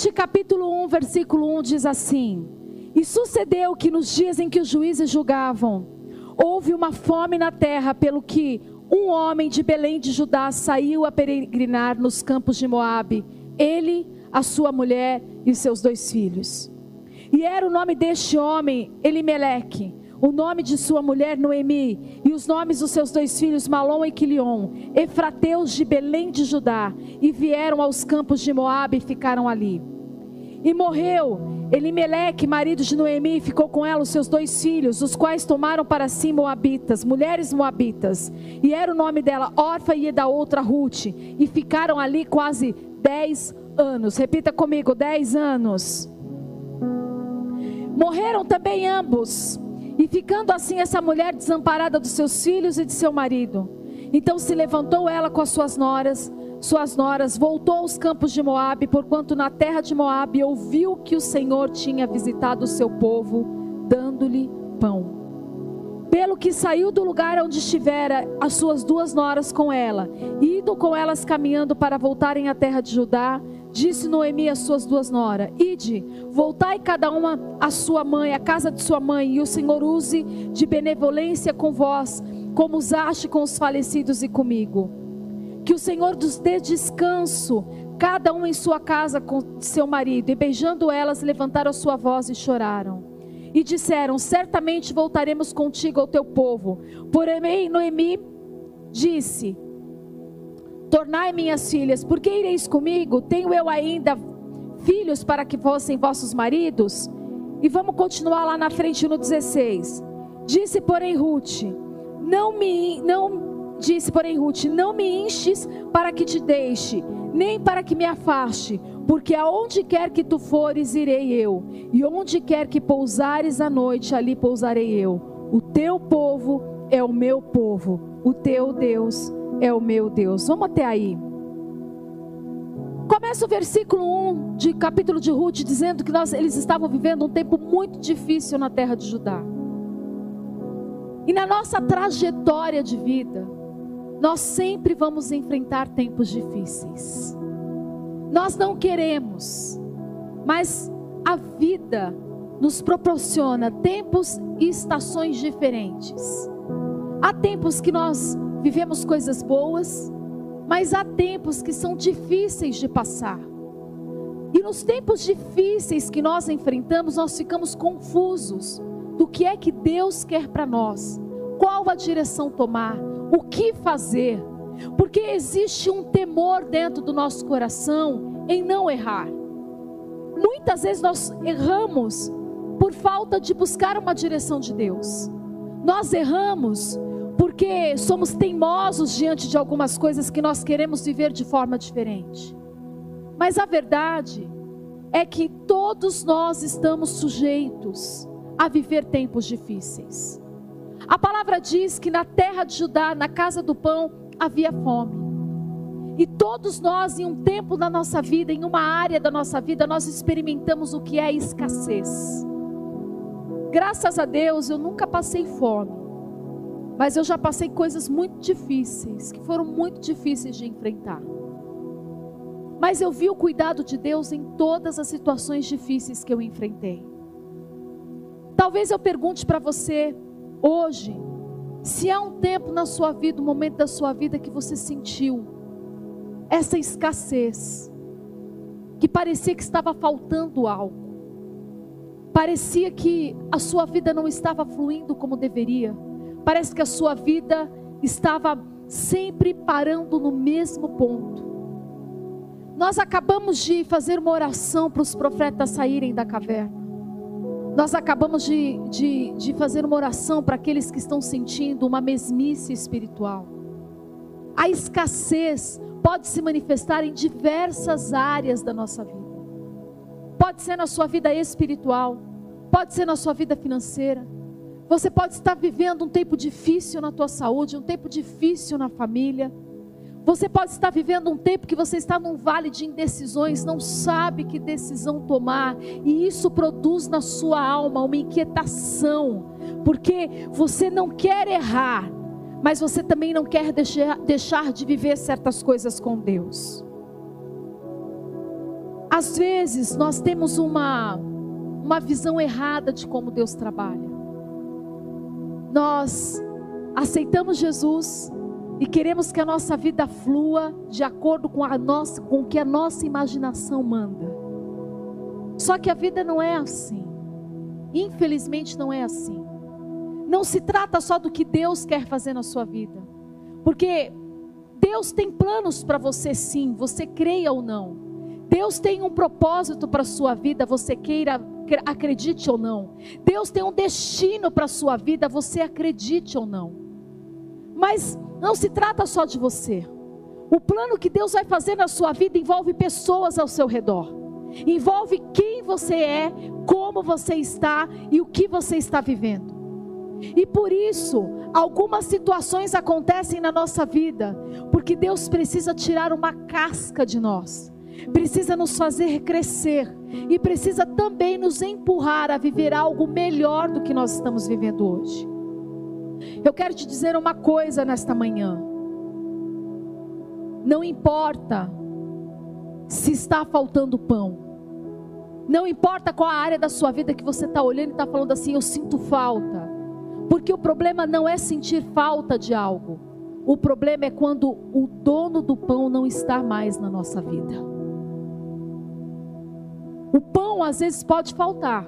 Ruth capítulo 1, versículo 1 diz assim: E sucedeu que nos dias em que os juízes julgavam, houve uma fome na terra, pelo que um homem de Belém de Judá saiu a peregrinar nos campos de Moabe, ele, a sua mulher e seus dois filhos. E era o nome deste homem Elimeleque, o nome de sua mulher Noemi, e os nomes dos seus dois filhos Malom e Quilion, efrateus de Belém de Judá, e vieram aos campos de Moabe e ficaram ali. E morreu Elimeleque, marido de Noemi, e ficou com ela os seus dois filhos, os quais tomaram para si moabitas, mulheres moabitas. E era o nome dela Orfa e da outra Ruth. E ficaram ali quase dez anos. Repita comigo, dez anos. Morreram também ambos. E ficando assim essa mulher desamparada dos seus filhos e de seu marido. Então se levantou ela com as suas noras suas noras, voltou aos campos de Moabe, porquanto na terra de Moabe ouviu que o Senhor tinha visitado o seu povo, dando-lhe pão. Pelo que saiu do lugar onde estivera as suas duas noras com ela, indo com elas caminhando para voltarem à terra de Judá, disse Noemi às suas duas noras: Ide, voltai cada uma à sua mãe, à casa de sua mãe, e o Senhor use de benevolência com vós, como usaste com os falecidos e comigo. Que o Senhor nos dê descanso, cada um em sua casa com seu marido. E beijando elas, levantaram a sua voz e choraram. E disseram: Certamente voltaremos contigo ao teu povo. Porém, Noemi disse: Tornai minhas filhas, porque ireis comigo? Tenho eu ainda filhos para que fossem vossos maridos? E vamos continuar lá na frente no 16. Disse, porém, Ruth: Não me não Disse, porém, Ruth: Não me enches para que te deixe, nem para que me afaste, porque aonde quer que tu fores, irei eu, e onde quer que pousares à noite, ali pousarei eu. O teu povo é o meu povo, o teu Deus é o meu Deus. Vamos até aí. Começa o versículo 1 de capítulo de Ruth dizendo que nós, eles estavam vivendo um tempo muito difícil na terra de Judá. E na nossa trajetória de vida, nós sempre vamos enfrentar tempos difíceis. Nós não queremos, mas a vida nos proporciona tempos e estações diferentes. Há tempos que nós vivemos coisas boas, mas há tempos que são difíceis de passar. E nos tempos difíceis que nós enfrentamos, nós ficamos confusos do que é que Deus quer para nós, qual a direção tomar, o que fazer, porque existe um temor dentro do nosso coração em não errar. Muitas vezes nós erramos por falta de buscar uma direção de Deus. Nós erramos porque somos teimosos diante de algumas coisas que nós queremos viver de forma diferente. Mas a verdade é que todos nós estamos sujeitos a viver tempos difíceis. A palavra diz que na terra de Judá, na casa do pão, havia fome. E todos nós, em um tempo da nossa vida, em uma área da nossa vida, nós experimentamos o que é escassez. Graças a Deus, eu nunca passei fome. Mas eu já passei coisas muito difíceis, que foram muito difíceis de enfrentar. Mas eu vi o cuidado de Deus em todas as situações difíceis que eu enfrentei. Talvez eu pergunte para você, Hoje, se há um tempo na sua vida, um momento da sua vida que você sentiu essa escassez, que parecia que estava faltando algo, parecia que a sua vida não estava fluindo como deveria, parece que a sua vida estava sempre parando no mesmo ponto. Nós acabamos de fazer uma oração para os profetas saírem da caverna. Nós acabamos de, de, de fazer uma oração para aqueles que estão sentindo uma mesmice espiritual. A escassez pode se manifestar em diversas áreas da nossa vida. Pode ser na sua vida espiritual, pode ser na sua vida financeira. Você pode estar vivendo um tempo difícil na tua saúde, um tempo difícil na família. Você pode estar vivendo um tempo que você está num vale de indecisões, não sabe que decisão tomar, e isso produz na sua alma uma inquietação, porque você não quer errar, mas você também não quer deixar, deixar de viver certas coisas com Deus. Às vezes nós temos uma, uma visão errada de como Deus trabalha. Nós aceitamos Jesus e queremos que a nossa vida flua de acordo com, a nossa, com o que a nossa imaginação manda. Só que a vida não é assim. Infelizmente não é assim. Não se trata só do que Deus quer fazer na sua vida. Porque Deus tem planos para você sim, você creia ou não. Deus tem um propósito para a sua vida, você queira, acredite ou não. Deus tem um destino para a sua vida, você acredite ou não. Mas não se trata só de você. O plano que Deus vai fazer na sua vida envolve pessoas ao seu redor. Envolve quem você é, como você está e o que você está vivendo. E por isso, algumas situações acontecem na nossa vida, porque Deus precisa tirar uma casca de nós precisa nos fazer crescer e precisa também nos empurrar a viver algo melhor do que nós estamos vivendo hoje. Eu quero te dizer uma coisa nesta manhã. Não importa se está faltando pão. Não importa qual a área da sua vida que você está olhando e está falando assim, eu sinto falta. Porque o problema não é sentir falta de algo. O problema é quando o dono do pão não está mais na nossa vida. O pão às vezes pode faltar.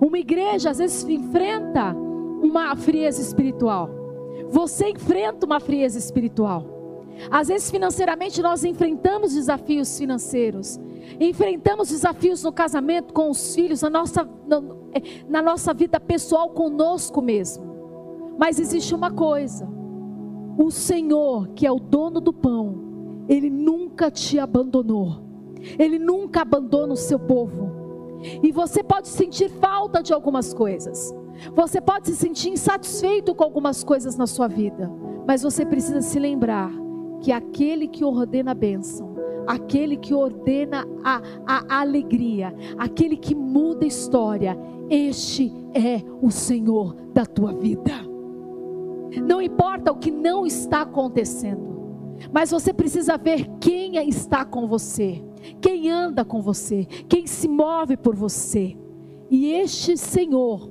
Uma igreja às vezes enfrenta uma frieza espiritual. Você enfrenta uma frieza espiritual. Às vezes financeiramente nós enfrentamos desafios financeiros. Enfrentamos desafios no casamento com os filhos, na nossa, na, na nossa vida pessoal conosco mesmo. Mas existe uma coisa: o Senhor, que é o dono do pão, Ele nunca te abandonou. Ele nunca abandona o seu povo. E você pode sentir falta de algumas coisas. Você pode se sentir insatisfeito com algumas coisas na sua vida. Mas você precisa se lembrar que aquele que ordena a bênção, aquele que ordena a, a alegria, aquele que muda a história, este é o Senhor da tua vida. Não importa o que não está acontecendo, mas você precisa ver quem está com você quem anda com você, quem se move por você. E este Senhor,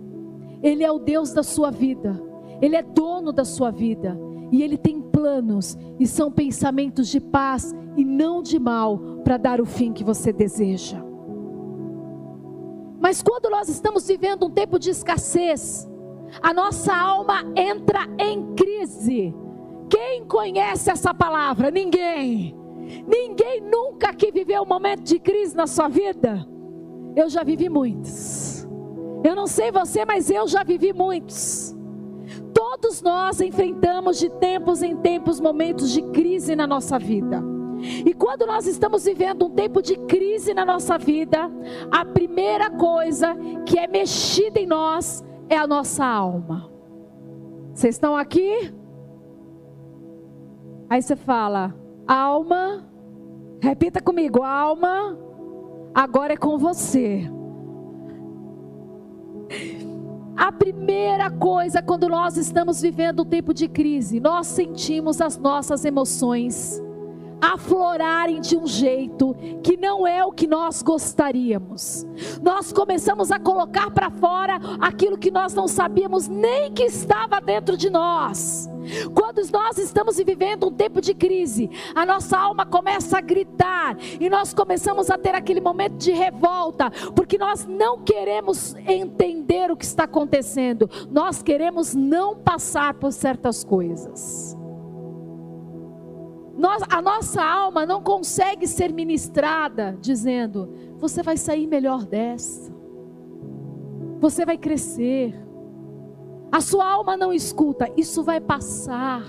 Ele é o Deus da sua vida, Ele é dono da sua vida, e Ele tem planos, e são pensamentos de paz e não de mal, para dar o fim que você deseja. Mas quando nós estamos vivendo um tempo de escassez, a nossa alma entra em crise. Quem conhece essa palavra? Ninguém. Ninguém nunca que viveu um momento de crise na sua vida. Eu já vivi muitos. Eu não sei você, mas eu já vivi muitos. Todos nós enfrentamos de tempos em tempos momentos de crise na nossa vida. E quando nós estamos vivendo um tempo de crise na nossa vida, a primeira coisa que é mexida em nós é a nossa alma. Vocês estão aqui? Aí você fala, Alma, repita comigo, alma, agora é com você. A primeira coisa quando nós estamos vivendo um tempo de crise, nós sentimos as nossas emoções aflorarem de um jeito que não é o que nós gostaríamos. Nós começamos a colocar para fora aquilo que nós não sabíamos nem que estava dentro de nós. Quando nós estamos vivendo um tempo de crise, a nossa alma começa a gritar e nós começamos a ter aquele momento de revolta, porque nós não queremos entender o que está acontecendo, nós queremos não passar por certas coisas. Nós, a nossa alma não consegue ser ministrada dizendo: você vai sair melhor dessa, você vai crescer. A sua alma não escuta, isso vai passar.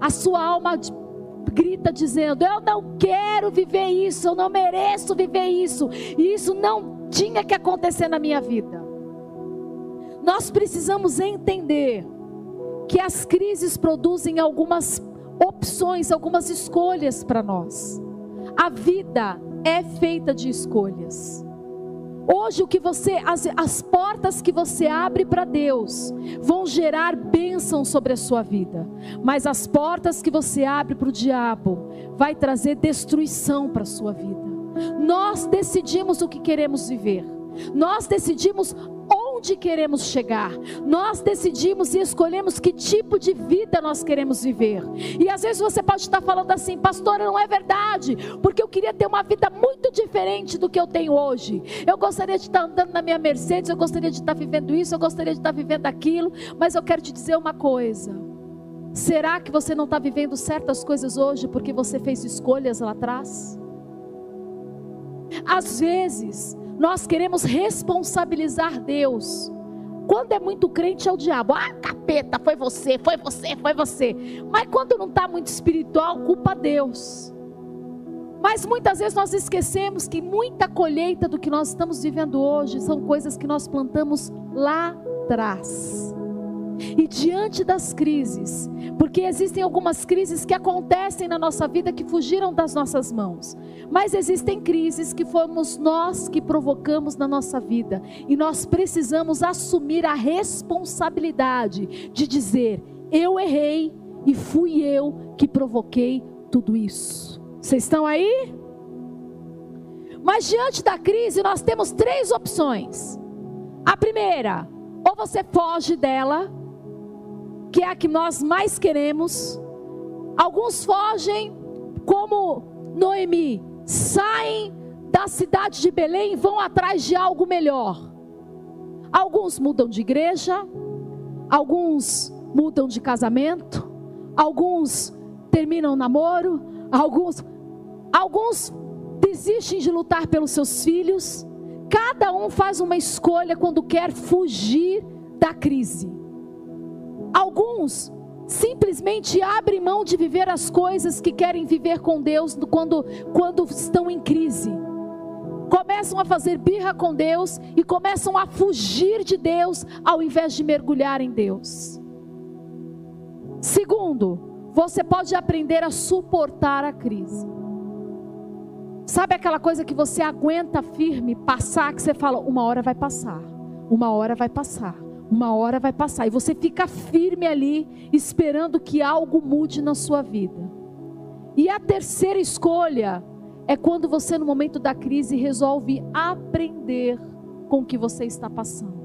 A sua alma grita dizendo: Eu não quero viver isso, eu não mereço viver isso, e isso não tinha que acontecer na minha vida. Nós precisamos entender que as crises produzem algumas opções, algumas escolhas para nós. A vida é feita de escolhas. Hoje o que você, as, as portas que você abre para Deus vão gerar bênção sobre a sua vida, mas as portas que você abre para o diabo vai trazer destruição para a sua vida. Nós decidimos o que queremos viver. Nós decidimos onde queremos chegar. Nós decidimos e escolhemos que tipo de vida nós queremos viver. E às vezes você pode estar falando assim, pastora, não é verdade, porque eu queria ter uma vida muito diferente do que eu tenho hoje. Eu gostaria de estar andando na minha Mercedes, eu gostaria de estar vivendo isso, eu gostaria de estar vivendo aquilo, mas eu quero te dizer uma coisa. Será que você não está vivendo certas coisas hoje porque você fez escolhas lá atrás? Às vezes, nós queremos responsabilizar Deus. Quando é muito crente é o diabo. Ah, capeta, foi você, foi você, foi você. Mas quando não está muito espiritual, culpa Deus. Mas muitas vezes nós esquecemos que muita colheita do que nós estamos vivendo hoje são coisas que nós plantamos lá atrás. E diante das crises, porque existem algumas crises que acontecem na nossa vida que fugiram das nossas mãos, mas existem crises que fomos nós que provocamos na nossa vida, e nós precisamos assumir a responsabilidade de dizer: eu errei e fui eu que provoquei tudo isso. Vocês estão aí? Mas diante da crise, nós temos três opções. A primeira, ou você foge dela, que é a que nós mais queremos. Alguns fogem como Noemi, saem da cidade de Belém e vão atrás de algo melhor. Alguns mudam de igreja, alguns mudam de casamento, alguns terminam namoro, alguns alguns desistem de lutar pelos seus filhos. Cada um faz uma escolha quando quer fugir da crise. Simplesmente abrem mão de viver as coisas que querem viver com Deus quando, quando estão em crise. Começam a fazer birra com Deus e começam a fugir de Deus ao invés de mergulhar em Deus. Segundo, você pode aprender a suportar a crise. Sabe aquela coisa que você aguenta firme passar, que você fala, uma hora vai passar, uma hora vai passar uma hora vai passar e você fica firme ali, esperando que algo mude na sua vida. E a terceira escolha é quando você, no momento da crise, resolve aprender com o que você está passando.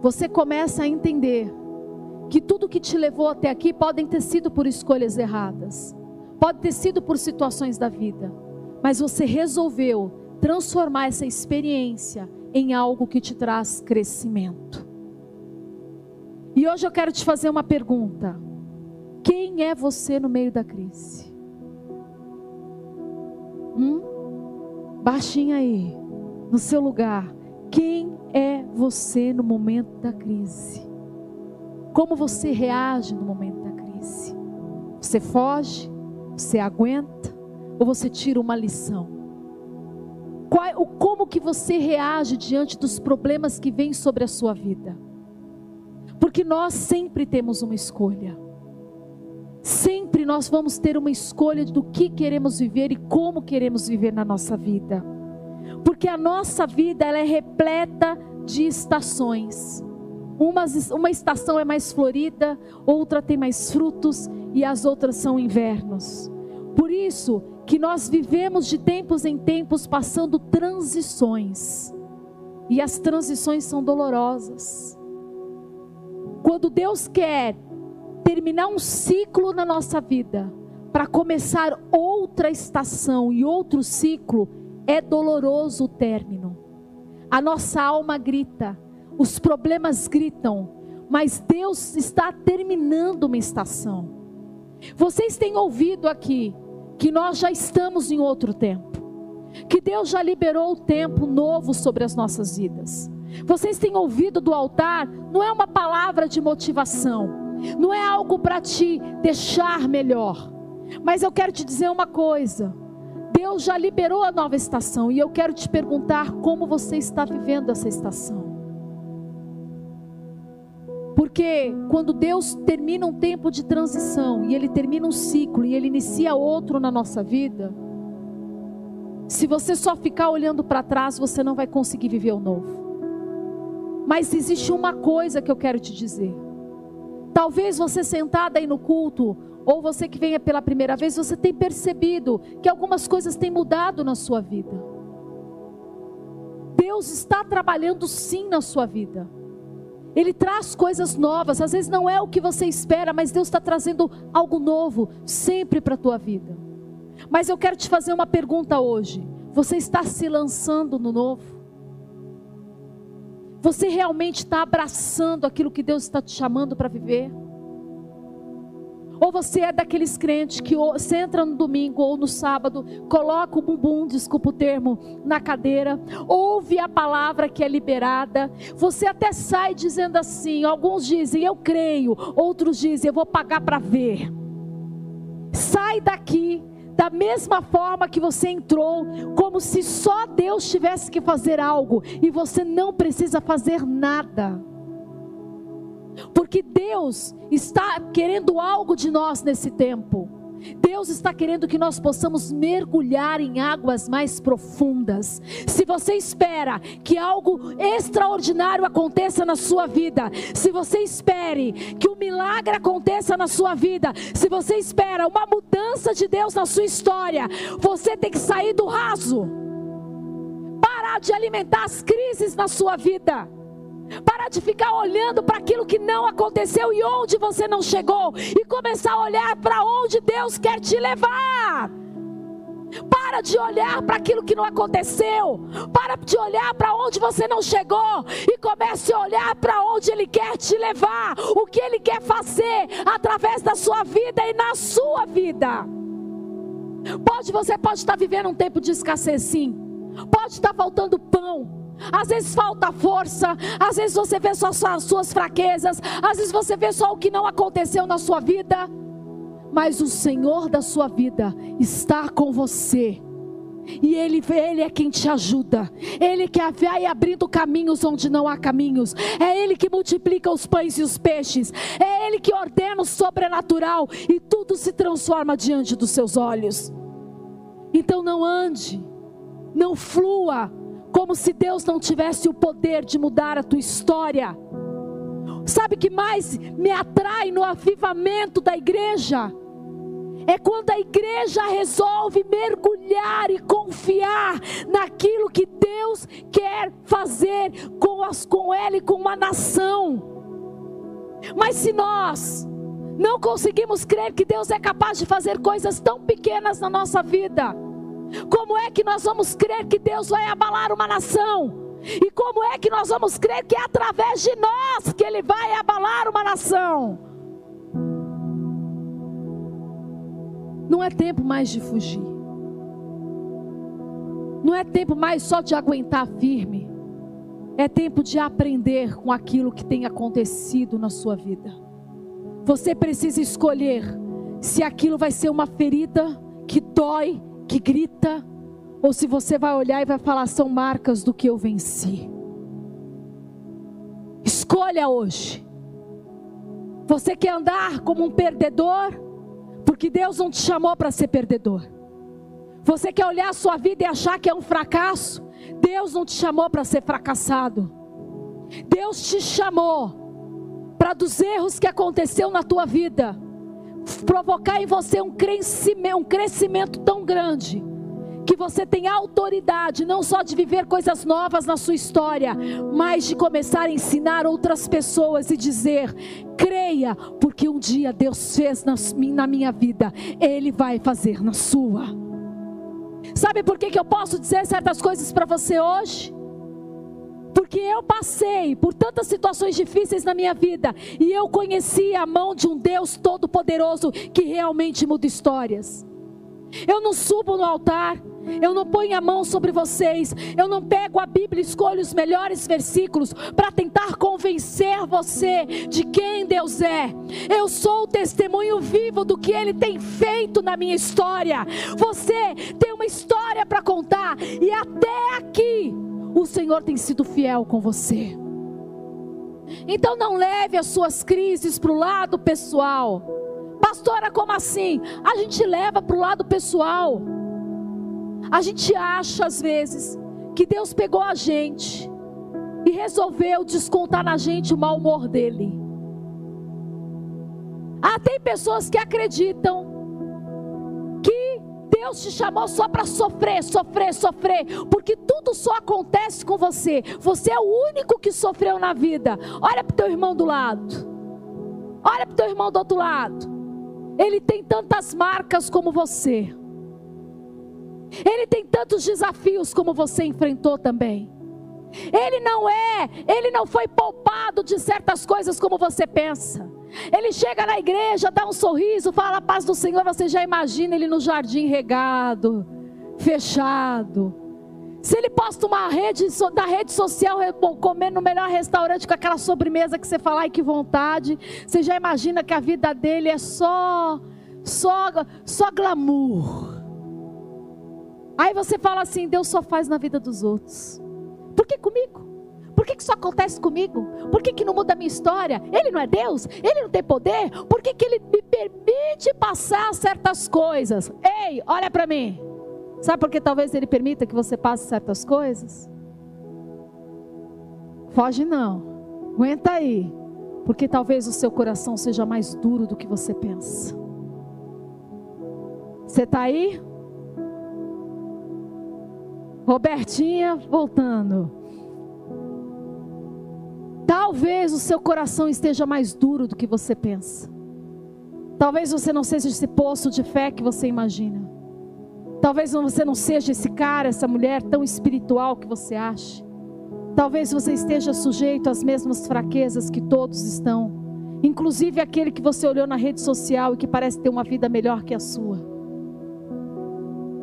Você começa a entender que tudo que te levou até aqui podem ter sido por escolhas erradas, pode ter sido por situações da vida, mas você resolveu transformar essa experiência em algo que te traz crescimento. E hoje eu quero te fazer uma pergunta: quem é você no meio da crise? Hum? Baixinho aí, no seu lugar. Quem é você no momento da crise? Como você reage no momento da crise? Você foge? Você aguenta? Ou você tira uma lição? Qual, como que você reage diante dos problemas que vêm sobre a sua vida? Porque nós sempre temos uma escolha. Sempre nós vamos ter uma escolha do que queremos viver e como queremos viver na nossa vida. Porque a nossa vida ela é repleta de estações. Uma, uma estação é mais florida, outra tem mais frutos e as outras são invernos. Por isso, que nós vivemos de tempos em tempos passando transições. E as transições são dolorosas. Quando Deus quer terminar um ciclo na nossa vida, para começar outra estação e outro ciclo, é doloroso o término. A nossa alma grita, os problemas gritam, mas Deus está terminando uma estação. Vocês têm ouvido aqui que nós já estamos em outro tempo, que Deus já liberou o tempo novo sobre as nossas vidas. Vocês têm ouvido do altar, não é uma palavra de motivação, não é algo para te deixar melhor, mas eu quero te dizer uma coisa: Deus já liberou a nova estação e eu quero te perguntar como você está vivendo essa estação. Porque quando Deus termina um tempo de transição e Ele termina um ciclo e Ele inicia outro na nossa vida, se você só ficar olhando para trás, você não vai conseguir viver o novo. Mas existe uma coisa que eu quero te dizer. Talvez você sentada aí no culto, ou você que venha pela primeira vez, você tem percebido que algumas coisas têm mudado na sua vida. Deus está trabalhando sim na sua vida. Ele traz coisas novas, às vezes não é o que você espera, mas Deus está trazendo algo novo sempre para a tua vida. Mas eu quero te fazer uma pergunta hoje: você está se lançando no novo? Você realmente está abraçando aquilo que Deus está te chamando para viver? Ou você é daqueles crentes que você entra no domingo ou no sábado, coloca o bumbum, desculpa o termo, na cadeira, ouve a palavra que é liberada, você até sai dizendo assim, alguns dizem eu creio, outros dizem eu vou pagar para ver. Sai daqui da mesma forma que você entrou, como se só Deus tivesse que fazer algo e você não precisa fazer nada. Porque Deus está querendo algo de nós nesse tempo. Deus está querendo que nós possamos mergulhar em águas mais profundas. Se você espera que algo extraordinário aconteça na sua vida, se você espere que um milagre aconteça na sua vida, se você espera uma mudança de Deus na sua história, você tem que sair do raso. Parar de alimentar as crises na sua vida Parar de ficar olhando para aquilo que não aconteceu e onde você não chegou. E começar a olhar para onde Deus quer te levar. Para de olhar para aquilo que não aconteceu. Para de olhar para onde você não chegou. E comece a olhar para onde Ele quer te levar. O que Ele quer fazer através da sua vida e na sua vida. Pode, você pode estar vivendo um tempo de escassez, sim. Pode estar faltando pão. Às vezes falta força, às vezes você vê só as suas fraquezas, às vezes você vê só o que não aconteceu na sua vida, mas o Senhor da sua vida está com você. E ele, ele é quem te ajuda. Ele que vai abrindo caminhos onde não há caminhos. É Ele que multiplica os pães e os peixes. É Ele que ordena o sobrenatural. E tudo se transforma diante dos seus olhos. Então não ande, não flua como se Deus não tivesse o poder de mudar a tua história. Sabe que mais me atrai no avivamento da igreja? É quando a igreja resolve mergulhar e confiar naquilo que Deus quer fazer com, as, com ela e com uma nação. Mas se nós não conseguimos crer que Deus é capaz de fazer coisas tão pequenas na nossa vida, como é que nós vamos crer que Deus vai abalar uma nação? E como é que nós vamos crer que é através de nós que Ele vai abalar uma nação? Não é tempo mais de fugir. Não é tempo mais só de aguentar firme. É tempo de aprender com aquilo que tem acontecido na sua vida. Você precisa escolher se aquilo vai ser uma ferida que dói que grita, ou se você vai olhar e vai falar: são marcas do que eu venci. Escolha hoje. Você quer andar como um perdedor? Porque Deus não te chamou para ser perdedor. Você quer olhar a sua vida e achar que é um fracasso? Deus não te chamou para ser fracassado. Deus te chamou para dos erros que aconteceu na tua vida provocar em você um crescimento, um crescimento tão grande que você tem autoridade não só de viver coisas novas na sua história, mas de começar a ensinar outras pessoas e dizer: creia, porque um dia Deus fez na, minha vida, Ele vai fazer na sua. Sabe por que, que eu posso dizer certas coisas para você hoje? Porque eu passei por tantas situações difíceis na minha vida e eu conheci a mão de um Deus todo-poderoso que realmente muda histórias. Eu não subo no altar, eu não ponho a mão sobre vocês, eu não pego a Bíblia e escolho os melhores versículos para tentar convencer você de quem Deus é. Eu sou o testemunho vivo do que Ele tem feito na minha história. Você tem uma história para contar e até aqui o Senhor tem sido fiel com você. Então não leve as suas crises para o lado pessoal. Pastora, como assim? A gente leva para o lado pessoal. A gente acha às vezes que Deus pegou a gente e resolveu descontar na gente o mau humor dele. Ah, tem pessoas que acreditam que Deus te chamou só para sofrer, sofrer, sofrer, porque tudo só acontece com você. Você é o único que sofreu na vida. Olha para o teu irmão do lado. Olha para o teu irmão do outro lado. Ele tem tantas marcas como você. Ele tem tantos desafios como você enfrentou também. Ele não é, ele não foi poupado de certas coisas como você pensa. Ele chega na igreja, dá um sorriso, fala a paz do Senhor, você já imagina ele no jardim regado, fechado. Se ele posta uma rede da rede social comendo no melhor restaurante com aquela sobremesa que você fala, ai que vontade, você já imagina que a vida dele é só só só glamour. Aí você fala assim, Deus só faz na vida dos outros. Por que comigo? Por que, que isso acontece comigo? Por que, que não muda a minha história? Ele não é Deus? Ele não tem poder? Por que, que ele me permite passar certas coisas? Ei, olha para mim. Sabe por que talvez ele permita que você passe certas coisas? Foge não. Aguenta aí. Porque talvez o seu coração seja mais duro do que você pensa. Você está aí? Robertinha voltando. Talvez o seu coração esteja mais duro do que você pensa. Talvez você não seja esse poço de fé que você imagina. Talvez você não seja esse cara, essa mulher tão espiritual que você acha. Talvez você esteja sujeito às mesmas fraquezas que todos estão, inclusive aquele que você olhou na rede social e que parece ter uma vida melhor que a sua.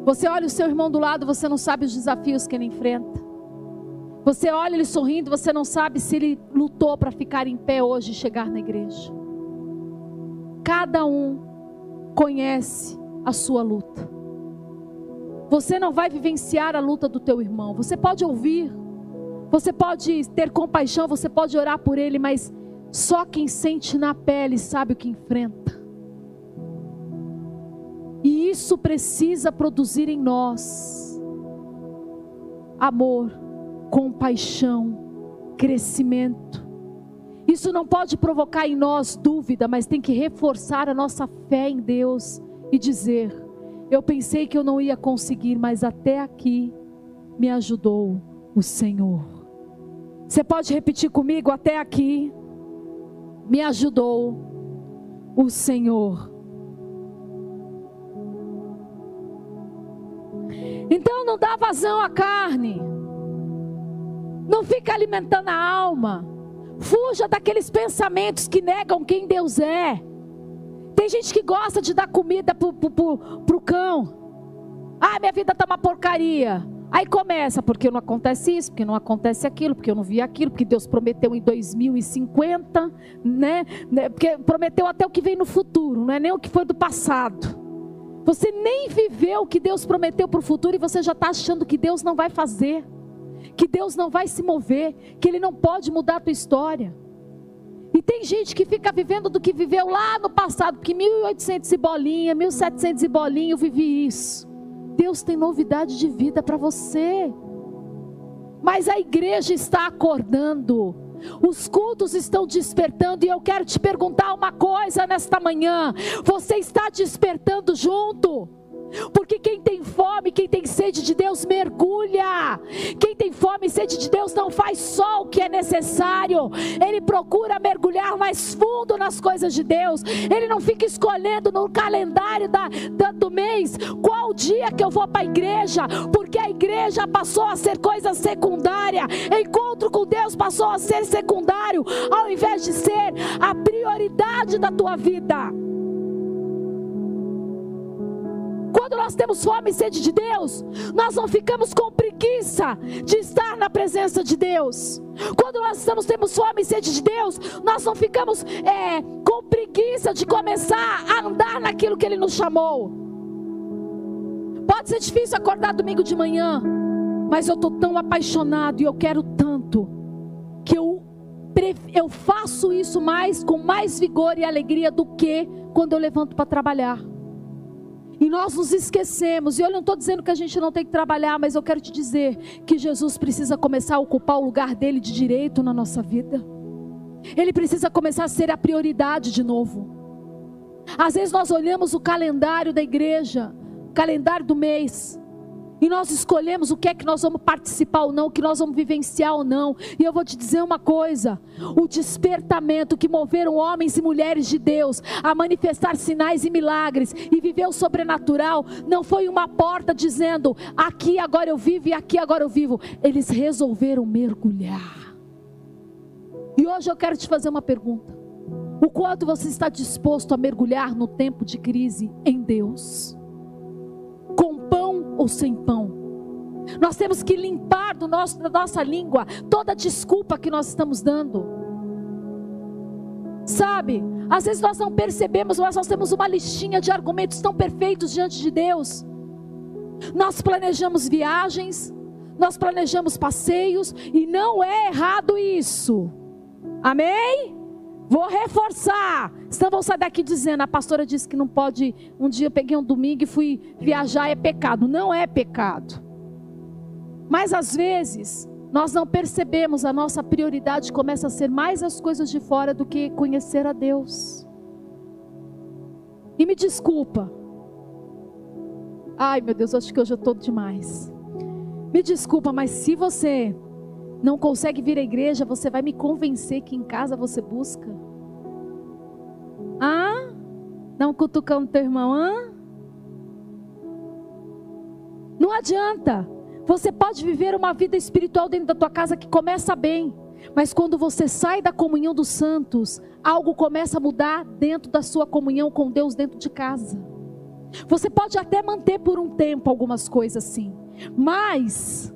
Você olha o seu irmão do lado, você não sabe os desafios que ele enfrenta. Você olha ele sorrindo, você não sabe se ele lutou para ficar em pé hoje e chegar na igreja. Cada um conhece a sua luta. Você não vai vivenciar a luta do teu irmão. Você pode ouvir, você pode ter compaixão, você pode orar por ele, mas só quem sente na pele sabe o que enfrenta. E isso precisa produzir em nós amor, compaixão, crescimento. Isso não pode provocar em nós dúvida, mas tem que reforçar a nossa fé em Deus e dizer: Eu pensei que eu não ia conseguir, mas até aqui me ajudou o Senhor. Você pode repetir comigo? Até aqui me ajudou o Senhor. Então não dá vazão à carne. Não fica alimentando a alma. Fuja daqueles pensamentos que negam quem Deus é. Tem gente que gosta de dar comida pro, pro, pro, pro cão. Ah, minha vida tá uma porcaria. Aí começa, porque não acontece isso, porque não acontece aquilo, porque eu não vi aquilo, porque Deus prometeu em 2050, né? né? Porque prometeu até o que vem no futuro, não é nem o que foi do passado. Você nem viveu o que Deus prometeu para o futuro e você já está achando que Deus não vai fazer, que Deus não vai se mover, que Ele não pode mudar a tua história. E tem gente que fica vivendo do que viveu lá no passado, porque 1800 e bolinha, 1700 e bolinha eu vivi isso. Deus tem novidade de vida para você. Mas a igreja está acordando. Os cultos estão despertando e eu quero te perguntar uma coisa nesta manhã. Você está despertando junto? Porque quem tem fome, quem tem sede de Deus, mergulha. Quem tem fome e sede de Deus não faz só o que é necessário, ele procura mergulhar mais fundo nas coisas de Deus. Ele não fica escolhendo no calendário da, da do mês qual dia que eu vou para a igreja, porque a igreja passou a ser coisa secundária. Encontro com Deus passou a ser secundário, ao invés de ser a prioridade da tua vida. Quando nós temos fome e sede de Deus, nós não ficamos com preguiça de estar na presença de Deus. Quando nós estamos, temos fome e sede de Deus, nós não ficamos é, com preguiça de começar a andar naquilo que Ele nos chamou. Pode ser difícil acordar domingo de manhã, mas eu estou tão apaixonado e eu quero tanto que eu eu faço isso mais com mais vigor e alegria do que quando eu levanto para trabalhar. E nós nos esquecemos, e eu não estou dizendo que a gente não tem que trabalhar, mas eu quero te dizer que Jesus precisa começar a ocupar o lugar dele de direito na nossa vida. Ele precisa começar a ser a prioridade de novo. Às vezes nós olhamos o calendário da igreja, o calendário do mês, e nós escolhemos o que é que nós vamos participar ou não, o que nós vamos vivenciar ou não. E eu vou te dizer uma coisa: o despertamento que moveram homens e mulheres de Deus a manifestar sinais e milagres e viver o sobrenatural, não foi uma porta dizendo aqui agora eu vivo e aqui agora eu vivo. Eles resolveram mergulhar. E hoje eu quero te fazer uma pergunta: o quanto você está disposto a mergulhar no tempo de crise em Deus? Ou sem pão? Nós temos que limpar do nosso, da nossa língua toda desculpa que nós estamos dando. Sabe, às vezes nós não percebemos, mas nós temos uma listinha de argumentos tão perfeitos diante de Deus. Nós planejamos viagens, nós planejamos passeios, e não é errado isso. Amém? Vou reforçar. Senão vão sair daqui dizendo: a pastora disse que não pode. Um dia eu peguei um domingo e fui viajar, é pecado. Não é pecado. Mas às vezes, nós não percebemos, a nossa prioridade começa a ser mais as coisas de fora do que conhecer a Deus. E me desculpa. Ai meu Deus, acho que hoje eu estou demais. Me desculpa, mas se você não consegue vir à igreja, você vai me convencer que em casa você busca? Ah? Dá um cutucão no teu irmão, ah? Não adianta. Você pode viver uma vida espiritual dentro da tua casa que começa bem, mas quando você sai da comunhão dos santos, algo começa a mudar dentro da sua comunhão com Deus dentro de casa. Você pode até manter por um tempo algumas coisas assim, mas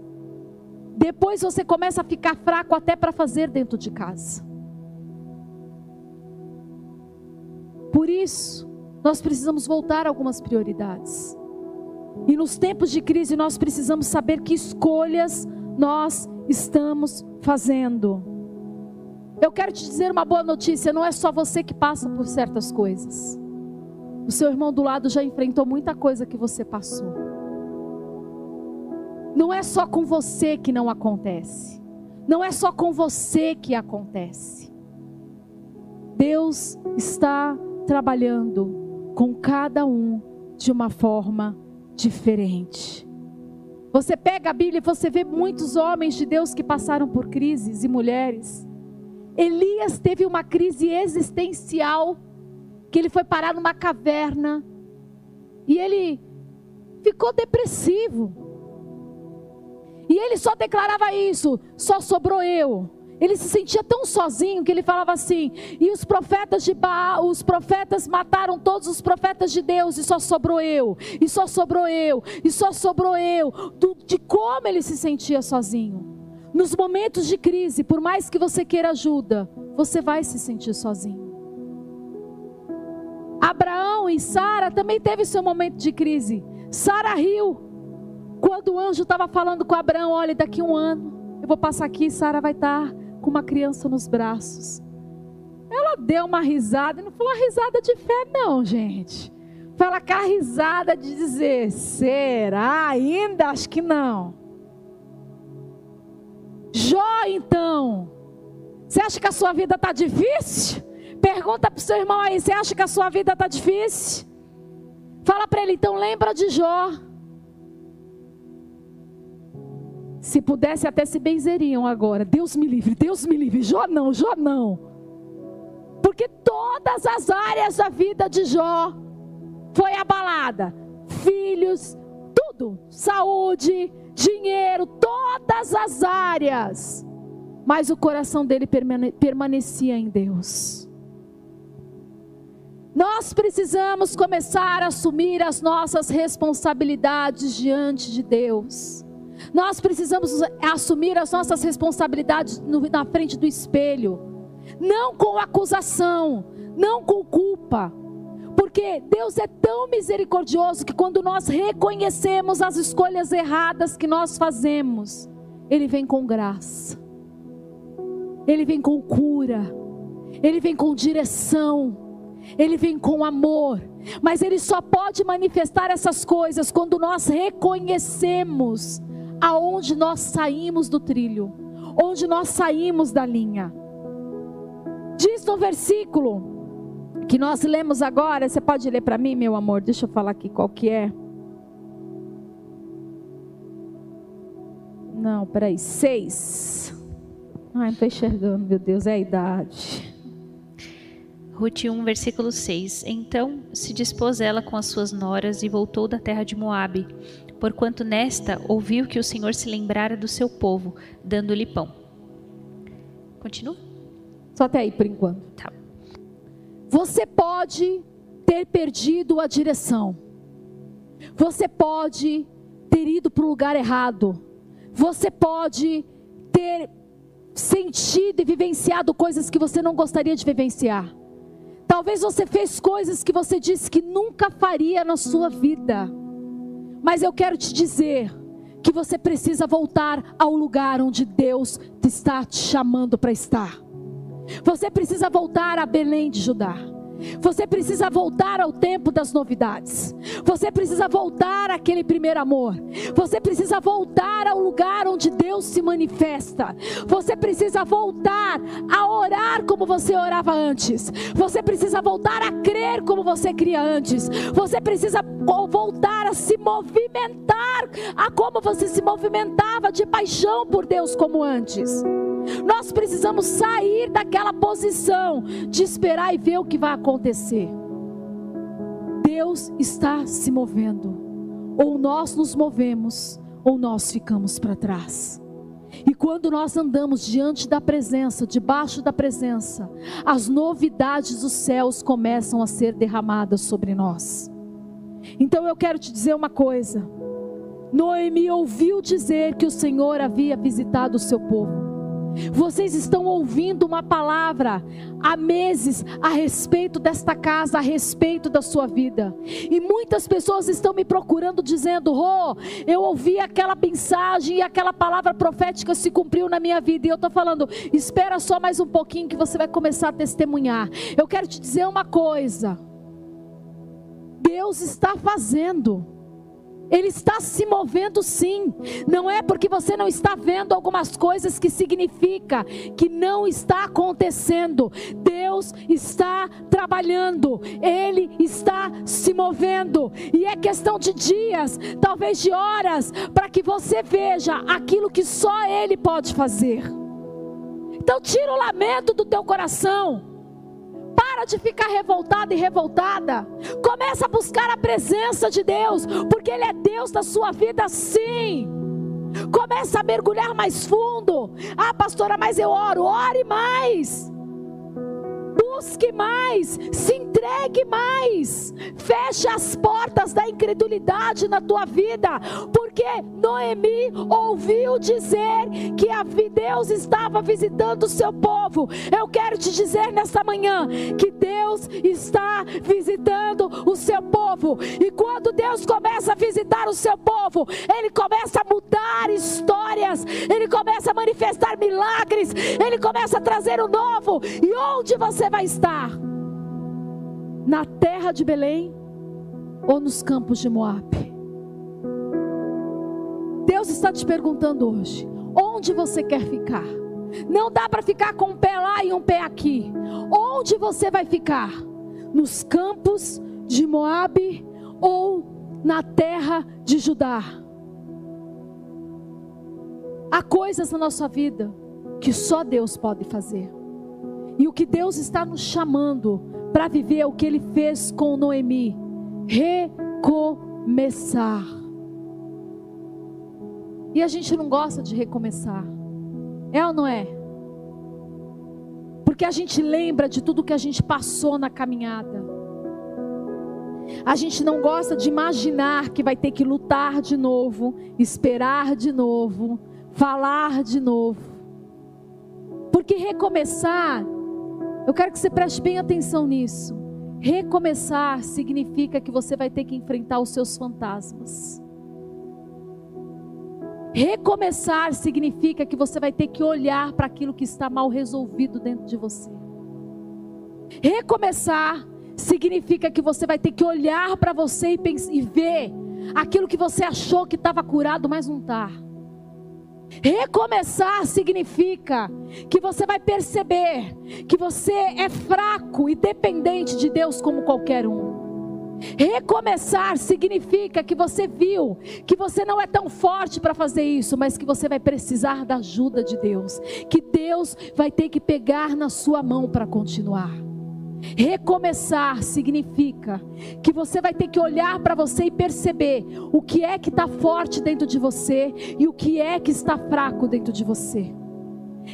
depois você começa a ficar fraco até para fazer dentro de casa. Por isso, nós precisamos voltar a algumas prioridades. E nos tempos de crise, nós precisamos saber que escolhas nós estamos fazendo. Eu quero te dizer uma boa notícia: não é só você que passa por certas coisas. O seu irmão do lado já enfrentou muita coisa que você passou. Não é só com você que não acontece. Não é só com você que acontece. Deus está trabalhando com cada um de uma forma diferente. Você pega a Bíblia e você vê muitos homens de Deus que passaram por crises e mulheres. Elias teve uma crise existencial, que ele foi parar numa caverna e ele ficou depressivo. E ele só declarava isso: só sobrou eu. Ele se sentia tão sozinho que ele falava assim: e os profetas de Baal, os profetas mataram todos os profetas de Deus, e só sobrou eu, e só sobrou eu, e só sobrou eu. Do, de como ele se sentia sozinho. Nos momentos de crise, por mais que você queira ajuda, você vai se sentir sozinho. Abraão e Sara também teve seu momento de crise. Sara riu, quando o anjo estava falando com Abraão, olha, daqui um ano eu vou passar aqui e Sara vai estar com uma criança nos braços. Ela deu uma risada, não foi uma risada de fé, não, gente. Foi aquela risada de dizer: será ainda? Acho que não. Jó, então, você acha que a sua vida está difícil? Pergunta para o seu irmão aí: você acha que a sua vida está difícil? Fala para ele, então, lembra de Jó. Se pudesse, até se benzeriam agora. Deus me livre, Deus me livre. Jó não, Jó não. Porque todas as áreas da vida de Jó foi abalada. Filhos, tudo. Saúde, dinheiro, todas as áreas. Mas o coração dele permanecia em Deus. Nós precisamos começar a assumir as nossas responsabilidades diante de Deus. Nós precisamos assumir as nossas responsabilidades na frente do espelho, não com acusação, não com culpa, porque Deus é tão misericordioso que quando nós reconhecemos as escolhas erradas que nós fazemos, Ele vem com graça. Ele vem com cura, Ele vem com direção, Ele vem com amor, mas Ele só pode manifestar essas coisas quando nós reconhecemos aonde nós saímos do trilho, onde nós saímos da linha. Diz no versículo que nós lemos agora, você pode ler para mim, meu amor? Deixa eu falar aqui qual que é. Não, peraí, seis. Ai, não estou enxergando, meu Deus, é a idade. Ruth 1, versículo 6. Então se dispôs ela com as suas noras e voltou da terra de Moabe, porquanto nesta ouviu que o Senhor se lembrara do seu povo, dando-lhe pão. Continua? Só até aí por enquanto. Tá. Você pode ter perdido a direção. Você pode ter ido para o lugar errado. Você pode ter sentido e vivenciado coisas que você não gostaria de vivenciar. Talvez você fez coisas que você disse que nunca faria na sua vida. Mas eu quero te dizer que você precisa voltar ao lugar onde Deus está te chamando para estar. Você precisa voltar a Belém de Judá. Você precisa voltar ao tempo das novidades. Você precisa voltar àquele primeiro amor. Você precisa voltar ao lugar onde Deus se manifesta. Você precisa voltar a orar como você orava antes. Você precisa voltar a crer como você cria antes. Você precisa voltar a se movimentar a como você se movimentava de paixão por Deus como antes. Nós precisamos sair daquela posição de esperar e ver o que vai acontecer. Deus está se movendo. Ou nós nos movemos, ou nós ficamos para trás. E quando nós andamos diante da presença, debaixo da presença, as novidades dos céus começam a ser derramadas sobre nós. Então eu quero te dizer uma coisa. Noemi ouviu dizer que o Senhor havia visitado o seu povo. Vocês estão ouvindo uma palavra há meses a respeito desta casa, a respeito da sua vida. E muitas pessoas estão me procurando dizendo: "Oh, eu ouvi aquela mensagem e aquela palavra profética se cumpriu na minha vida". E eu estou falando: "Espera só mais um pouquinho que você vai começar a testemunhar". Eu quero te dizer uma coisa. Deus está fazendo. Ele está se movendo sim. Não é porque você não está vendo algumas coisas que significa que não está acontecendo. Deus está trabalhando. Ele está se movendo. E é questão de dias, talvez de horas, para que você veja aquilo que só ele pode fazer. Então tira o lamento do teu coração. Para de ficar revoltado e revoltada. Começa a buscar a presença de Deus, porque Ele é Deus da sua vida, sim. Começa a mergulhar mais fundo. Ah, pastora, mas eu oro. Ore mais busque mais, se entregue mais, feche as portas da incredulidade na tua vida, porque Noemi ouviu dizer que Deus estava visitando o seu povo. Eu quero te dizer nesta manhã que Deus está visitando o seu povo, e quando Deus começa a visitar o seu povo, Ele começa a mudar histórias, Ele começa a manifestar milagres, Ele começa a trazer o novo, e onde você vai estar? Na terra de Belém ou nos campos de Moabe? Deus está te perguntando hoje: onde você quer ficar? Não dá para ficar com um pé lá e um pé aqui. Onde você vai ficar? Nos campos de Moabe ou na terra de Judá? Há coisas na nossa vida que só Deus pode fazer. E o que Deus está nos chamando para viver é o que ele fez com Noemi: recomeçar. E a gente não gosta de recomeçar. É ou não é? Porque a gente lembra de tudo que a gente passou na caminhada. A gente não gosta de imaginar que vai ter que lutar de novo, esperar de novo, falar de novo. Porque recomeçar eu quero que você preste bem atenção nisso. Recomeçar significa que você vai ter que enfrentar os seus fantasmas. Recomeçar significa que você vai ter que olhar para aquilo que está mal resolvido dentro de você. Recomeçar significa que você vai ter que olhar para você e, pensar, e ver aquilo que você achou que estava curado, mas não está. Recomeçar significa que você vai perceber que você é fraco e dependente de Deus como qualquer um. Recomeçar significa que você viu que você não é tão forte para fazer isso, mas que você vai precisar da ajuda de Deus, que Deus vai ter que pegar na sua mão para continuar. Recomeçar significa que você vai ter que olhar para você e perceber o que é que está forte dentro de você e o que é que está fraco dentro de você.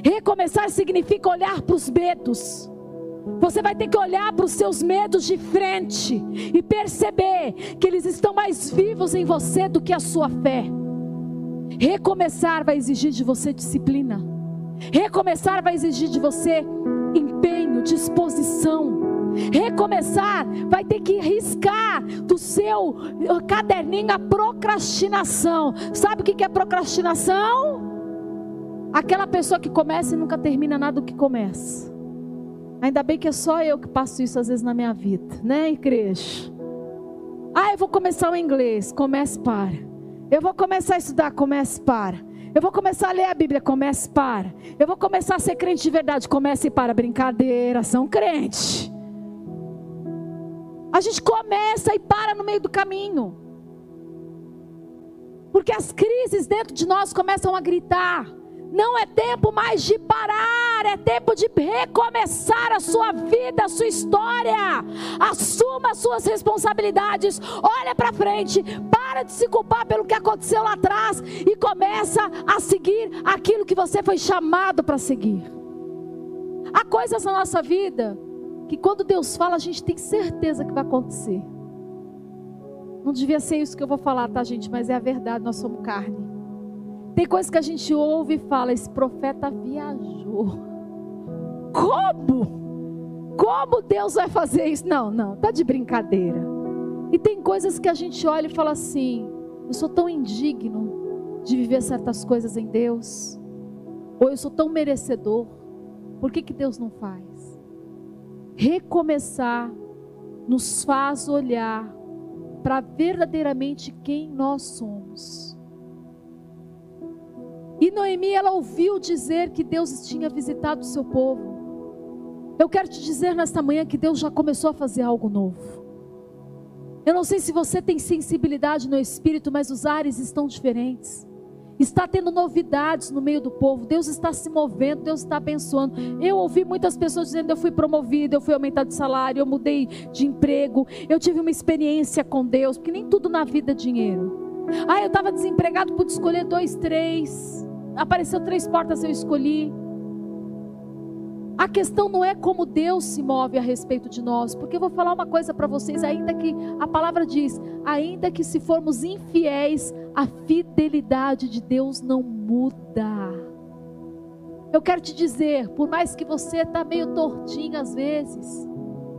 Recomeçar significa olhar para os medos. Você vai ter que olhar para os seus medos de frente e perceber que eles estão mais vivos em você do que a sua fé. Recomeçar vai exigir de você disciplina. Recomeçar vai exigir de você empenho, disposição. Recomeçar vai ter que riscar do seu caderninho a procrastinação. Sabe o que é procrastinação? Aquela pessoa que começa e nunca termina nada do que começa. Ainda bem que é só eu que passo isso às vezes na minha vida, né, igreja? Ah, eu vou começar o inglês, comece para. Eu vou começar a estudar, comece para. Eu vou começar a ler a Bíblia, comece para. Eu vou começar a ser crente de verdade, comece para. Brincadeira, são crente. A gente começa e para no meio do caminho. Porque as crises dentro de nós começam a gritar. Não é tempo mais de parar, é tempo de recomeçar a sua vida, a sua história. Assuma as suas responsabilidades, olha para frente, para de se culpar pelo que aconteceu lá atrás e começa a seguir aquilo que você foi chamado para seguir. Há coisas na nossa vida que quando Deus fala, a gente tem certeza que vai acontecer. Não devia ser isso que eu vou falar, tá, gente? Mas é a verdade, nós somos carne. Tem coisas que a gente ouve e fala: esse profeta viajou. Como? Como Deus vai fazer isso? Não, não, tá de brincadeira. E tem coisas que a gente olha e fala assim: eu sou tão indigno de viver certas coisas em Deus, ou eu sou tão merecedor, por que, que Deus não faz? Recomeçar nos faz olhar para verdadeiramente quem nós somos. E Noemi, ela ouviu dizer que Deus tinha visitado o seu povo. Eu quero te dizer nesta manhã que Deus já começou a fazer algo novo. Eu não sei se você tem sensibilidade no espírito, mas os ares estão diferentes. Está tendo novidades no meio do povo. Deus está se movendo, Deus está abençoando. Eu ouvi muitas pessoas dizendo: eu fui promovido, eu fui aumentado de salário, eu mudei de emprego, eu tive uma experiência com Deus, porque nem tudo na vida é dinheiro. Ah, eu estava desempregado, pude escolher dois, três apareceu três portas, eu escolhi. A questão não é como Deus se move a respeito de nós, porque eu vou falar uma coisa para vocês, ainda que a palavra diz, ainda que se formos infiéis, a fidelidade de Deus não muda. Eu quero te dizer, por mais que você está meio tortinho às vezes,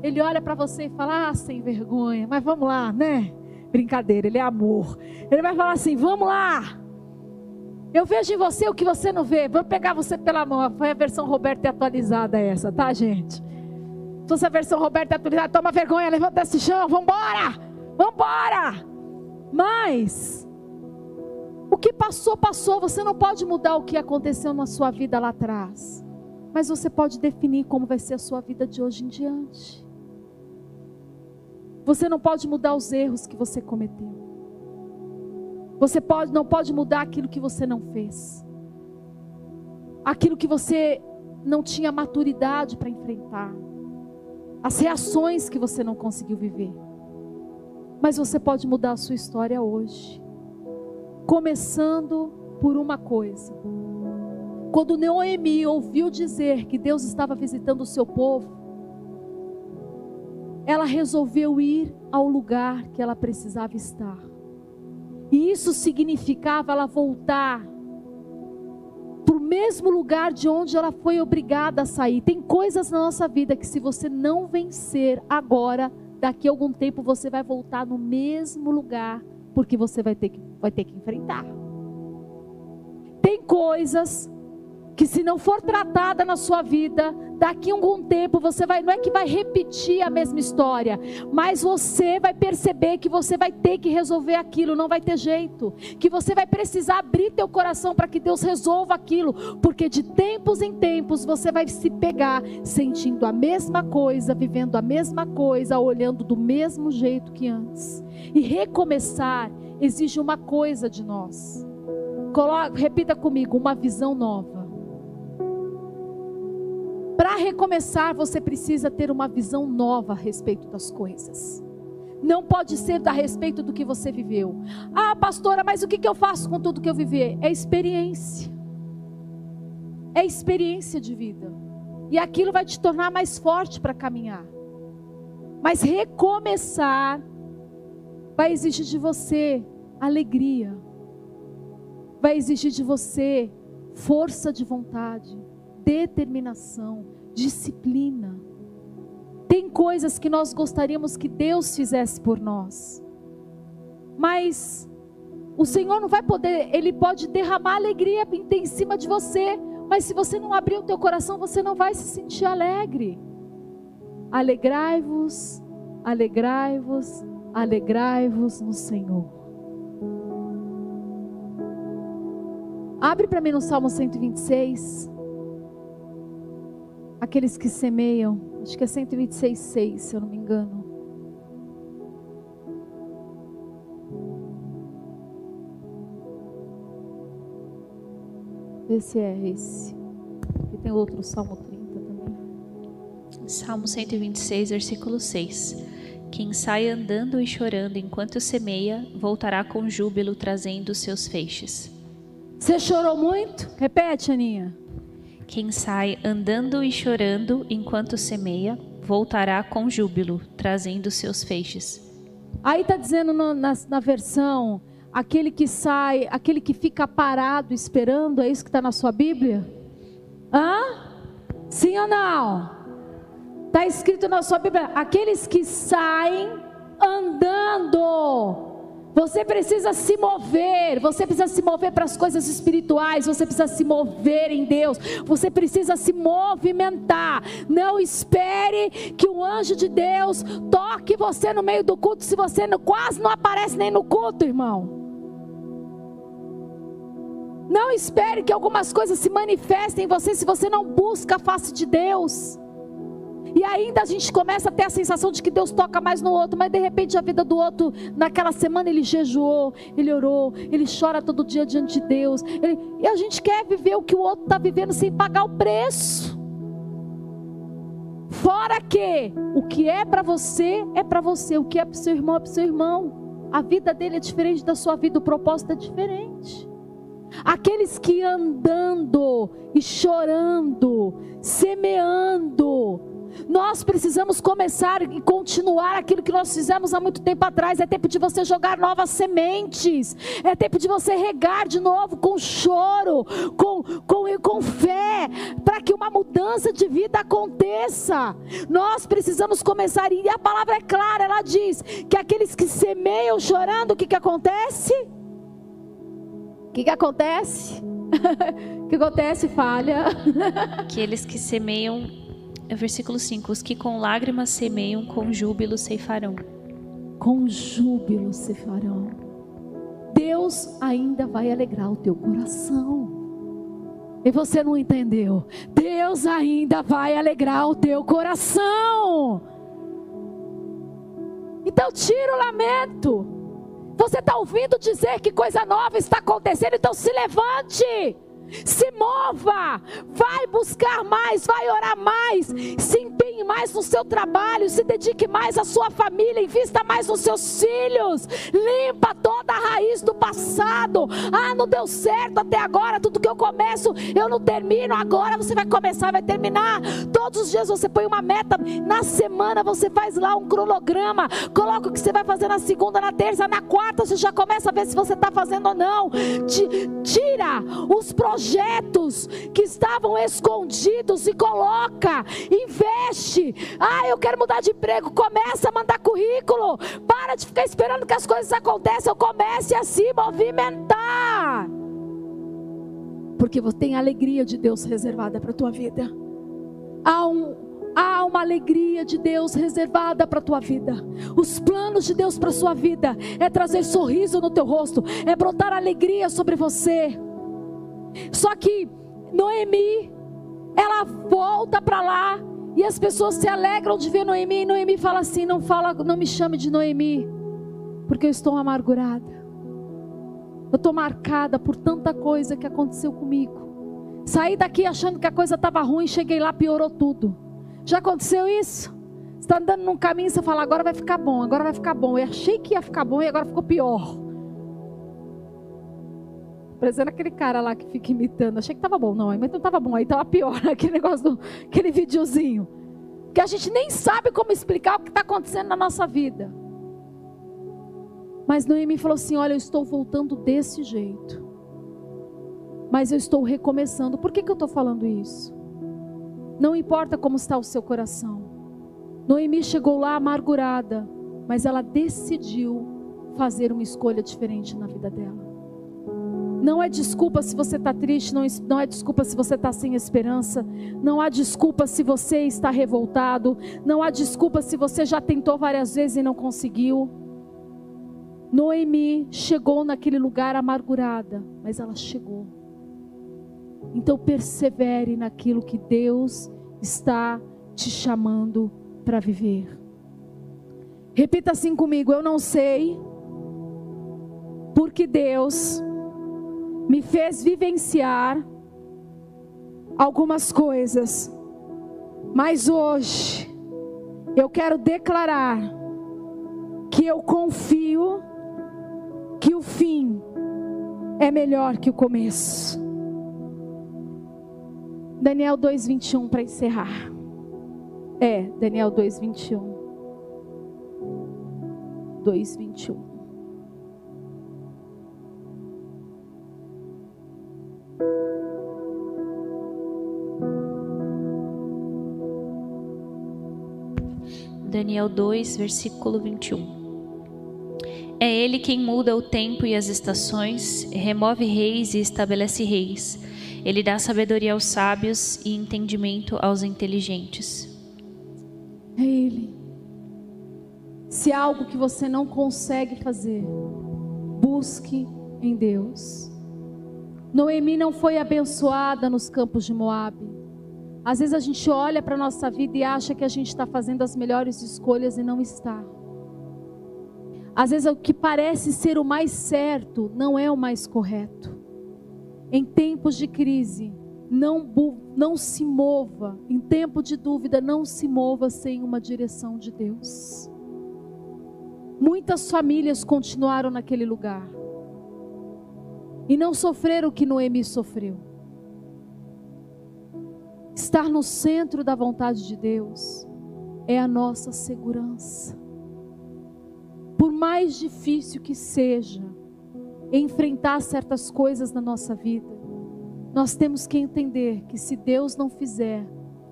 Ele olha para você e fala, ah, sem vergonha, mas vamos lá, né? Brincadeira, Ele é amor. Ele vai falar assim, vamos lá. Eu vejo em você o que você não vê. Vou pegar você pela mão. Foi a versão Roberta atualizada essa, tá, gente? Se fosse a versão Roberta atualizada, toma vergonha, levanta desse chão, vambora! Vambora! Mas, o que passou, passou. Você não pode mudar o que aconteceu na sua vida lá atrás. Mas você pode definir como vai ser a sua vida de hoje em diante. Você não pode mudar os erros que você cometeu. Você pode, não pode mudar aquilo que você não fez. Aquilo que você não tinha maturidade para enfrentar. As reações que você não conseguiu viver. Mas você pode mudar a sua história hoje. Começando por uma coisa. Quando Noemi ouviu dizer que Deus estava visitando o seu povo, ela resolveu ir ao lugar que ela precisava estar. E isso significava ela voltar para o mesmo lugar de onde ela foi obrigada a sair. Tem coisas na nossa vida que, se você não vencer agora, daqui a algum tempo você vai voltar no mesmo lugar, porque você vai ter que, vai ter que enfrentar. Tem coisas que se não for tratada na sua vida, daqui a algum tempo você vai, não é que vai repetir a mesma história, mas você vai perceber que você vai ter que resolver aquilo, não vai ter jeito, que você vai precisar abrir teu coração para que Deus resolva aquilo, porque de tempos em tempos você vai se pegar sentindo a mesma coisa, vivendo a mesma coisa, olhando do mesmo jeito que antes. E recomeçar exige uma coisa de nós. Coloca, repita comigo, uma visão nova. Para recomeçar, você precisa ter uma visão nova a respeito das coisas. Não pode ser a respeito do que você viveu. Ah, pastora, mas o que eu faço com tudo que eu vivi? É experiência. É experiência de vida. E aquilo vai te tornar mais forte para caminhar. Mas recomeçar vai exigir de você alegria. Vai exigir de você força de vontade, determinação, disciplina. Tem coisas que nós gostaríamos que Deus fizesse por nós. Mas o Senhor não vai poder, ele pode derramar alegria em cima de você, mas se você não abrir o teu coração, você não vai se sentir alegre. Alegrai-vos, alegrai-vos, alegrai-vos no Senhor. Abre para mim no Salmo 126 aqueles que semeiam, acho que é 126, 6, se eu não me engano. Esse é esse. E tem outro Salmo 30 também. Salmo 126, versículo 6. Quem sai andando e chorando enquanto semeia, voltará com júbilo trazendo os seus feixes. Você chorou muito? Repete, Aninha. Quem sai andando e chorando enquanto semeia, voltará com júbilo, trazendo seus feixes. Aí está dizendo no, na, na versão, aquele que sai, aquele que fica parado esperando, é isso que está na sua Bíblia? Hã? Sim ou não? Está escrito na sua Bíblia, aqueles que saem andando você precisa se mover, você precisa se mover para as coisas espirituais, você precisa se mover em Deus, você precisa se movimentar. Não espere que o anjo de Deus toque você no meio do culto, se você quase não aparece nem no culto, irmão. Não espere que algumas coisas se manifestem em você se você não busca a face de Deus. E ainda a gente começa a ter a sensação de que Deus toca mais no outro, mas de repente a vida do outro, naquela semana ele jejuou, ele orou, ele chora todo dia diante de Deus. Ele, e a gente quer viver o que o outro está vivendo sem pagar o preço. Fora que o que é para você é para você, o que é para seu irmão é para seu irmão. A vida dele é diferente da sua vida, o propósito é diferente. Aqueles que andando e chorando, semeando, nós precisamos começar e continuar aquilo que nós fizemos há muito tempo atrás. É tempo de você jogar novas sementes. É tempo de você regar de novo com choro, com, com, com fé, para que uma mudança de vida aconteça. Nós precisamos começar, e a palavra é clara, ela diz que aqueles que semeiam chorando, o que, que acontece? O que, que acontece? O que acontece? Falha. Aqueles que semeiam versículo 5: Os que com lágrimas semeiam, com júbilo ceifarão. Com júbilo ceifarão. Deus ainda vai alegrar o teu coração. E você não entendeu? Deus ainda vai alegrar o teu coração. Então tira o lamento. Você está ouvindo dizer que coisa nova está acontecendo, então se levante. Se mova, vai buscar mais, vai orar mais, se empenhe mais no seu trabalho, se dedique mais à sua família, invista mais nos seus filhos, limpa toda a raiz do passado. Ah, não deu certo até agora, tudo que eu começo eu não termino. Agora você vai começar, vai terminar. Todos os dias você põe uma meta, na semana você faz lá um cronograma, coloca o que você vai fazer na segunda, na terça, na quarta, você já começa a ver se você está fazendo ou não. Tira os projetos projetos que estavam escondidos e coloca, investe. Ah, eu quero mudar de emprego, começa a mandar currículo. Para de ficar esperando que as coisas aconteçam, comece a se movimentar. Porque você tem a alegria de Deus reservada para a tua vida. Há, um, há uma alegria de Deus reservada para a tua vida. Os planos de Deus para a sua vida é trazer sorriso no teu rosto, é brotar alegria sobre você. Só que Noemi, ela volta para lá e as pessoas se alegram de ver Noemi. E Noemi fala assim: não fala, não me chame de Noemi, porque eu estou amargurada. Eu estou marcada por tanta coisa que aconteceu comigo. Saí daqui achando que a coisa estava ruim, cheguei lá, piorou tudo. Já aconteceu isso? Você está andando num caminho e você fala, agora vai ficar bom, agora vai ficar bom. Eu achei que ia ficar bom e agora ficou pior. Parecendo aquele cara lá que fica imitando. Achei que estava bom, não, mas não estava bom, aí estava pior, aquele negócio, do, aquele videozinho. Que a gente nem sabe como explicar o que está acontecendo na nossa vida. Mas Noemi falou assim: Olha, eu estou voltando desse jeito. Mas eu estou recomeçando. Por que, que eu estou falando isso? Não importa como está o seu coração. Noemi chegou lá amargurada, mas ela decidiu fazer uma escolha diferente na vida dela. Não é desculpa se você está triste, não, não é desculpa se você está sem esperança, não há desculpa se você está revoltado, não há desculpa se você já tentou várias vezes e não conseguiu. Noemi chegou naquele lugar amargurada, mas ela chegou. Então persevere naquilo que Deus está te chamando para viver. Repita assim comigo: eu não sei, porque Deus me fez vivenciar algumas coisas, mas hoje eu quero declarar que eu confio que o fim é melhor que o começo. Daniel 2:21 para encerrar. É, Daniel 2:21. 2:21. Daniel 2, versículo 21. É Ele quem muda o tempo e as estações, remove reis e estabelece reis. Ele dá sabedoria aos sábios e entendimento aos inteligentes. É Ele. Se há algo que você não consegue fazer, busque em Deus. Noemi não foi abençoada nos campos de Moabe. Às vezes a gente olha para a nossa vida e acha que a gente está fazendo as melhores escolhas e não está. Às vezes o que parece ser o mais certo não é o mais correto. Em tempos de crise, não, não se mova, em tempo de dúvida, não se mova sem uma direção de Deus. Muitas famílias continuaram naquele lugar e não sofreram o que Noemi sofreu. Estar no centro da vontade de Deus é a nossa segurança por mais difícil que seja enfrentar certas coisas na nossa vida, nós temos que entender que se Deus não fizer,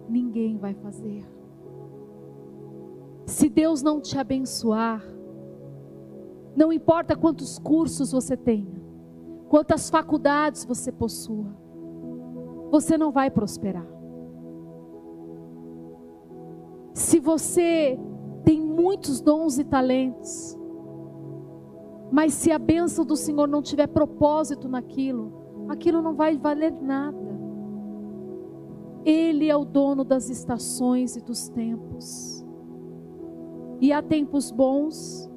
ninguém vai fazer. Se Deus não te abençoar, não importa quantos cursos você tenha, quantas faculdades você possua, você não vai prosperar. Se você tem muitos dons e talentos. Mas se a bênção do Senhor não tiver propósito naquilo, aquilo não vai valer nada. Ele é o dono das estações e dos tempos. E há tempos bons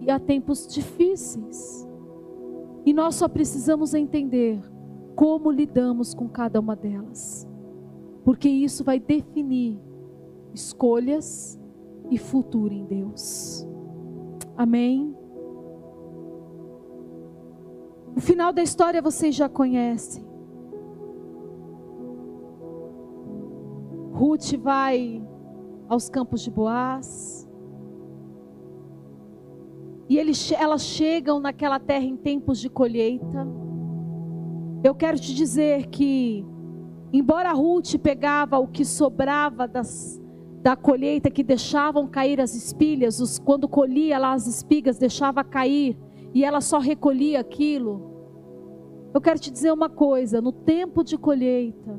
e há tempos difíceis. E nós só precisamos entender como lidamos com cada uma delas. Porque isso vai definir escolhas e futuro em Deus. Amém? O final da história vocês já conhecem. Ruth vai aos campos de Boaz. E eles, elas chegam naquela terra em tempos de colheita. Eu quero te dizer que, embora Ruth pegava o que sobrava das, da colheita que deixavam cair as espilhas, os, quando colhia lá as espigas, deixava cair, e ela só recolhia aquilo. Eu quero te dizer uma coisa: no tempo de colheita,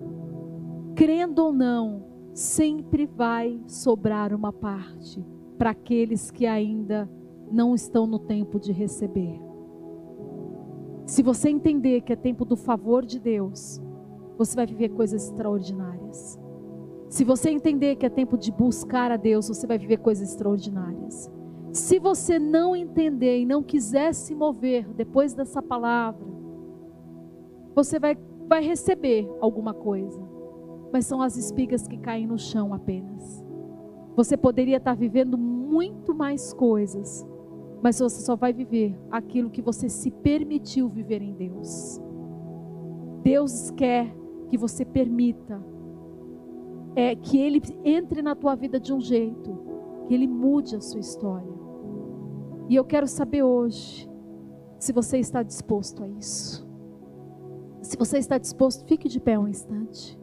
crendo ou não, sempre vai sobrar uma parte para aqueles que ainda não estão no tempo de receber. Se você entender que é tempo do favor de Deus, você vai viver coisas extraordinárias. Se você entender que é tempo de buscar a Deus, você vai viver coisas extraordinárias. Se você não entender e não quiser se mover depois dessa palavra, você vai, vai receber alguma coisa, mas são as espigas que caem no chão apenas. Você poderia estar vivendo muito mais coisas, mas você só vai viver aquilo que você se permitiu viver em Deus. Deus quer que você permita é que ele entre na tua vida de um jeito que ele mude a sua história. E eu quero saber hoje se você está disposto a isso. Se você está disposto, fique de pé um instante.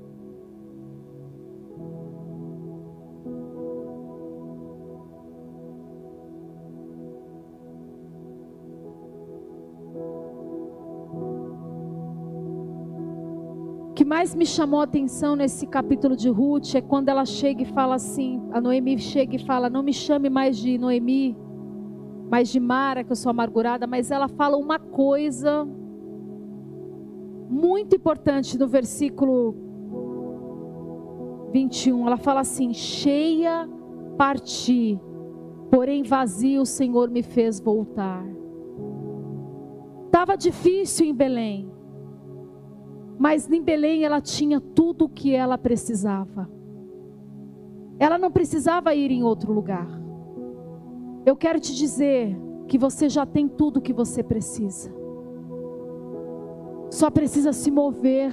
Mais me chamou a atenção nesse capítulo de Ruth é quando ela chega e fala assim: a Noemi chega e fala, não me chame mais de Noemi, mas de Mara, que eu sou amargurada, mas ela fala uma coisa muito importante no versículo 21. Ela fala assim: cheia parti, porém vazio o Senhor me fez voltar. Estava difícil em Belém, mas em Belém ela tinha tudo o que ela precisava. Ela não precisava ir em outro lugar. Eu quero te dizer que você já tem tudo o que você precisa. Só precisa se mover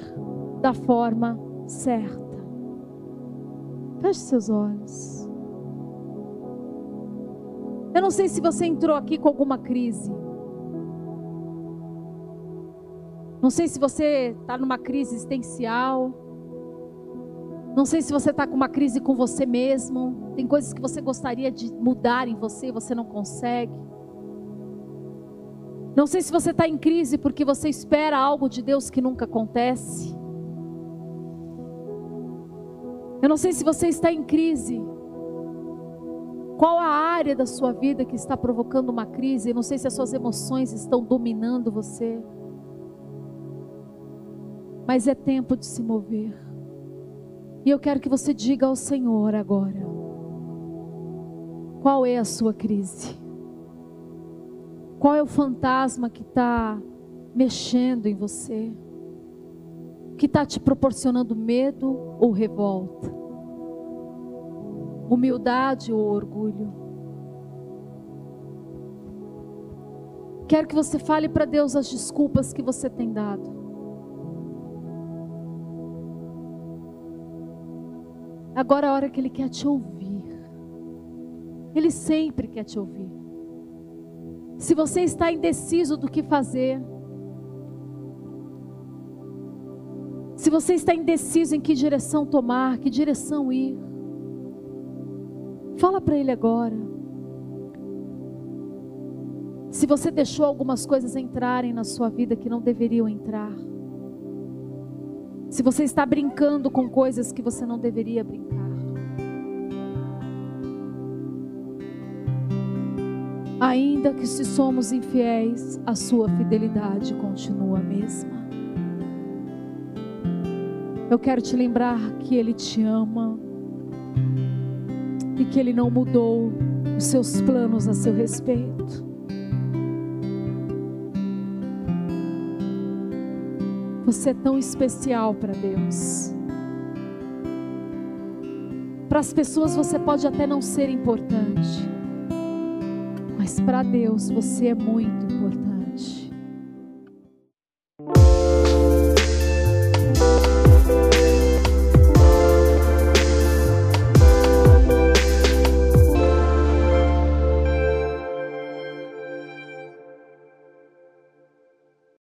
da forma certa. Feche seus olhos. Eu não sei se você entrou aqui com alguma crise. Não sei se você está numa crise existencial. Não sei se você está com uma crise com você mesmo. Tem coisas que você gostaria de mudar em você e você não consegue. Não sei se você está em crise porque você espera algo de Deus que nunca acontece. Eu não sei se você está em crise. Qual a área da sua vida que está provocando uma crise? Eu não sei se as suas emoções estão dominando você. Mas é tempo de se mover. E eu quero que você diga ao Senhor agora: qual é a sua crise? Qual é o fantasma que está mexendo em você? Que está te proporcionando medo ou revolta? Humildade ou orgulho? Quero que você fale para Deus as desculpas que você tem dado. Agora é a hora que Ele quer te ouvir. Ele sempre quer te ouvir. Se você está indeciso do que fazer, se você está indeciso em que direção tomar, que direção ir, fala para Ele agora. Se você deixou algumas coisas entrarem na sua vida que não deveriam entrar, se você está brincando com coisas que você não deveria brincar, Ainda que se somos infiéis, a sua fidelidade continua a mesma. Eu quero te lembrar que Ele te ama e que Ele não mudou os seus planos a seu respeito. Você é tão especial para Deus. Para as pessoas você pode até não ser importante. Mas para Deus você é muito.